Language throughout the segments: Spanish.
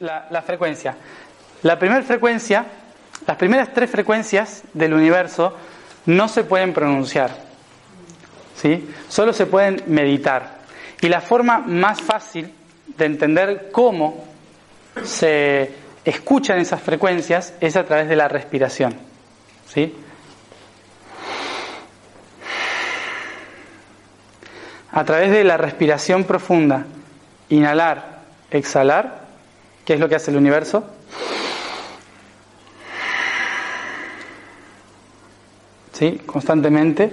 La, frecuencia. La primera frecuencia, las primeras tres frecuencias del universo no se pueden pronunciar, ¿sí? solo se pueden meditar. Y la forma más fácil de entender cómo se escuchan esas frecuencias es a través de la respiración. ¿sí? A través de la respiración profunda, inhalar, exhalar, ¿Qué es lo que hace el universo? ¿Sí? Constantemente.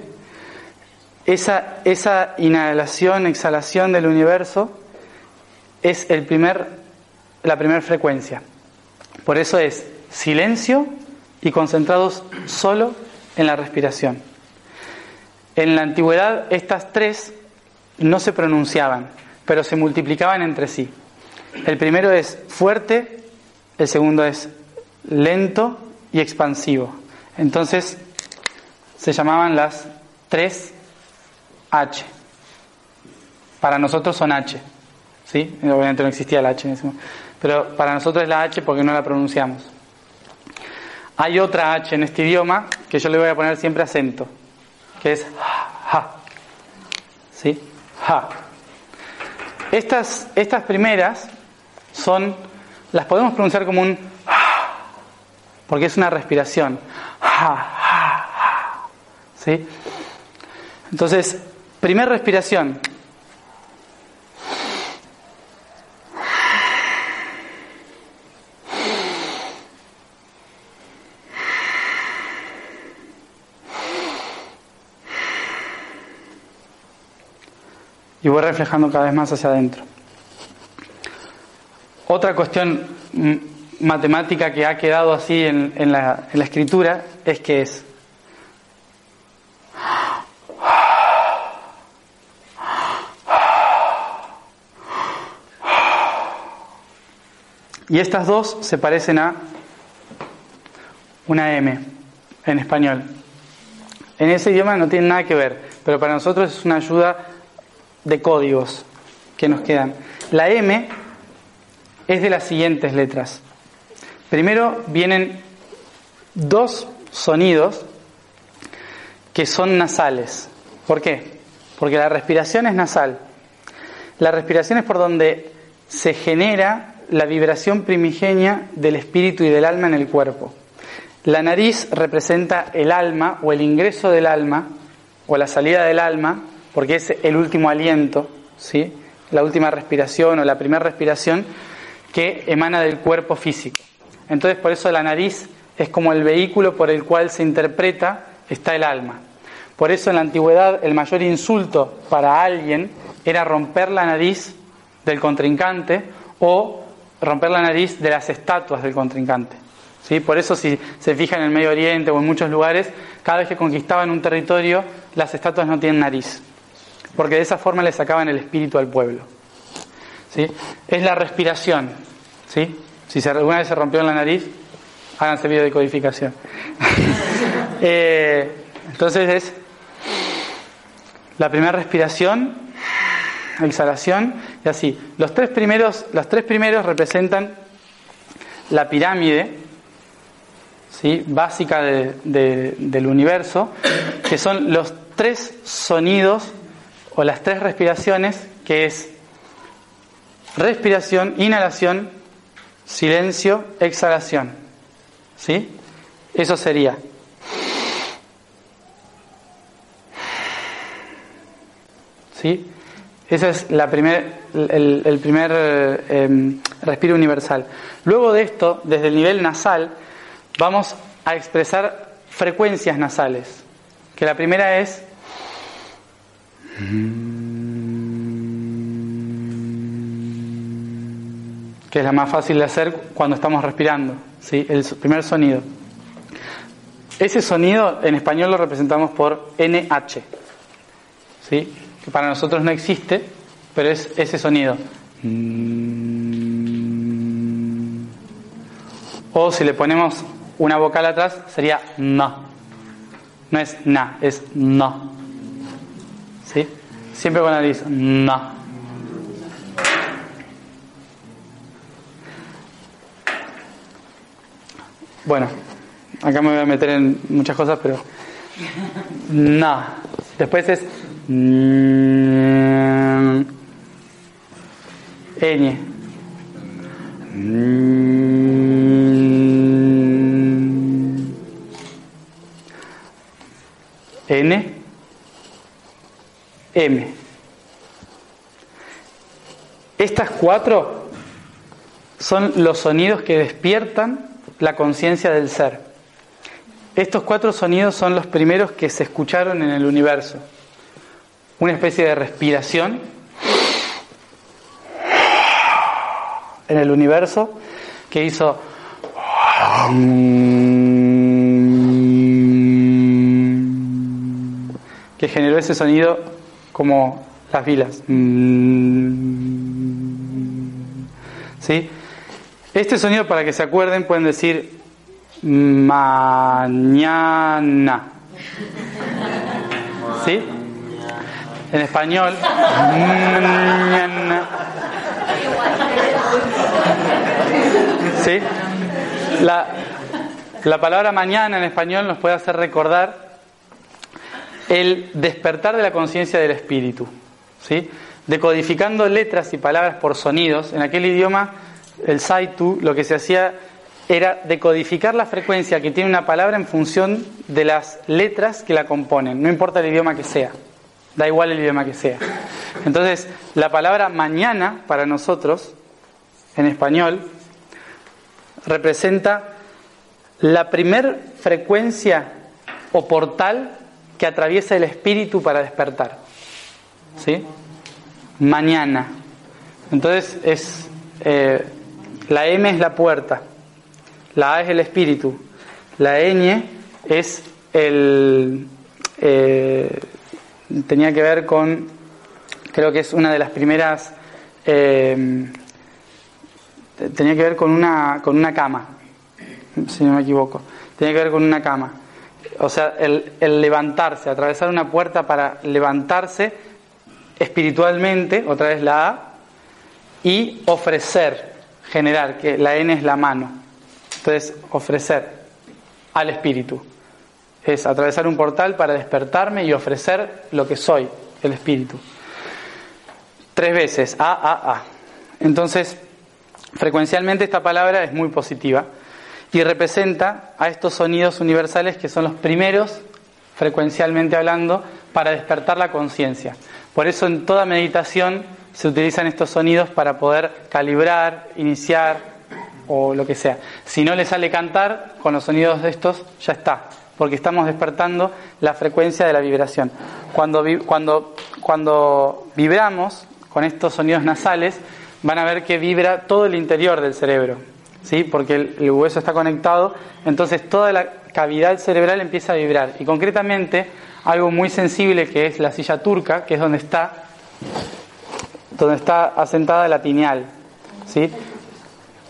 Esa, esa inhalación, exhalación del universo es el primer, la primera frecuencia. Por eso es silencio y concentrados solo en la respiración. En la antigüedad estas tres no se pronunciaban, pero se multiplicaban entre sí. El primero es fuerte, el segundo es lento y expansivo. Entonces se llamaban las tres H. Para nosotros son H. ¿Sí? Obviamente no existía el H en ese momento. Pero para nosotros es la H porque no la pronunciamos. Hay otra H en este idioma que yo le voy a poner siempre acento, que es ja. ¿Sí? Ja. Estas, estas primeras son, las podemos pronunciar como un porque es una respiración. ¿Sí? Entonces, primer respiración. Y voy reflejando cada vez más hacia adentro. Otra cuestión matemática que ha quedado así en, la, la escritura es que es Y estas dos se parecen a una M en español. En ese idioma no tienen nada que ver, pero para nosotros es una ayuda de códigos que nos quedan. La M es de las siguientes letras. Primero vienen dos sonidos que son nasales. ¿Por qué? Porque la respiración es nasal. La respiración es por donde se genera la vibración primigenia del espíritu y del alma en el cuerpo. La nariz representa el alma o el ingreso del alma o la salida del alma, porque es el último aliento, ¿sí? la última respiración o la primera respiración que emana del cuerpo físico. Entonces por eso la nariz es como el vehículo por el cual se interpreta está el alma. Por eso en la antigüedad el mayor insulto para alguien era romper la nariz del contrincante o romper la nariz de las estatuas del contrincante. ¿Sí? Por eso si se fijan en el Medio Oriente o en muchos lugares, cada vez que conquistaban un territorio, las estatuas no tienen nariz, porque de esa forma le sacaban el espíritu al pueblo. ¿Sí? Es la respiración, ¿sí? Si alguna vez se rompió en la nariz, háganse video de codificación. Eh, entonces es la primera respiración, exhalación y así. Los tres primeros, los tres primeros representan la pirámide ¿sí? básica del universo, que son los tres sonidos o las tres respiraciones, que es respiración, inhalación, silencio, exhalación. ¿Sí? Eso sería. ¿Sí? Ese es la primer, el, primer em, respiro universal. Luego de esto, desde el nivel nasal, vamos a expresar frecuencias nasales. Que la primera es que es la más fácil de hacer cuando estamos respirando, ¿sí? el primer sonido. Ese sonido en español lo representamos por NH, ¿sí? que para nosotros no existe, pero es ese sonido. O si le ponemos una vocal atrás, sería no. No es na, es no. ¿Sí? Siempre con la nariz, no. Bueno, acá me voy a meter en muchas cosas, pero no. Después es ñ. N M. Estas cuatro son los sonidos que despiertan la conciencia del ser. Estos cuatro sonidos son los primeros que se escucharon en el universo. Una especie de respiración en el universo que hizo que generó ese sonido como las vilas. ¿Sí? Este sonido, para que se acuerden, pueden decir mañana. ¿Sí? En español, mañana. ¿Sí? La, la palabra mañana en español nos puede hacer recordar el despertar de la conciencia del espíritu. ¿Sí? Decodificando letras y palabras por sonidos, en aquel idioma el Saitu, lo que se hacía era decodificar la frecuencia que tiene una palabra en función de las letras que la componen, no importa el idioma que sea, da igual el idioma que sea. Entonces, la palabra mañana para nosotros, en español, representa la primer frecuencia o portal que atraviesa el espíritu para despertar. ¿Sí? Mañana. Entonces es eh, la M es la puerta, la A es el espíritu, la ñ es el... Eh, tenía que ver con, creo que es una de las primeras, eh, tenía que ver con una, con una cama, si no me equivoco, tenía que ver con una cama. O sea, el, el levantarse, atravesar una puerta para levantarse espiritualmente, otra vez la A, y ofrecer, generar, que la N es la mano. Entonces, ofrecer al espíritu. Es atravesar un portal para despertarme y ofrecer lo que soy, el espíritu. Tres veces, A, A, A. Entonces, frecuencialmente esta palabra es muy positiva y representa a estos sonidos universales que son los primeros, frecuencialmente hablando, para despertar la conciencia. Por eso en toda meditación se utilizan estos sonidos para poder calibrar, iniciar o lo que sea. Si no le sale cantar, con los sonidos de estos ya está, porque estamos despertando la frecuencia de la vibración. Cuando, cuando, cuando vibramos con estos sonidos nasales, van a ver que vibra todo el interior del cerebro, ¿sí? porque el, el hueso está conectado, entonces toda la cavidad cerebral empieza a vibrar. Y concretamente, algo muy sensible que es la silla turca, que es donde está donde está asentada la pineal, ¿sí?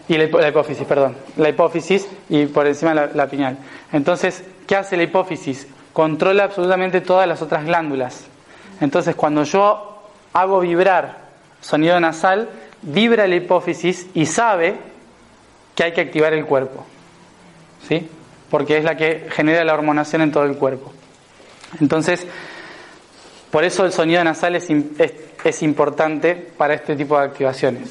Y la, hipófisis, perdón, la hipófisis y por encima la, la pineal. Entonces, ¿qué hace la hipófisis? Controla absolutamente todas las otras glándulas. Entonces, cuando yo hago vibrar sonido nasal, vibra la hipófisis y sabe que hay que activar el cuerpo, ¿sí? Porque es la que genera la hormonación en todo el cuerpo. Entonces, por eso el sonido nasal es, es, es importante para este tipo de activaciones.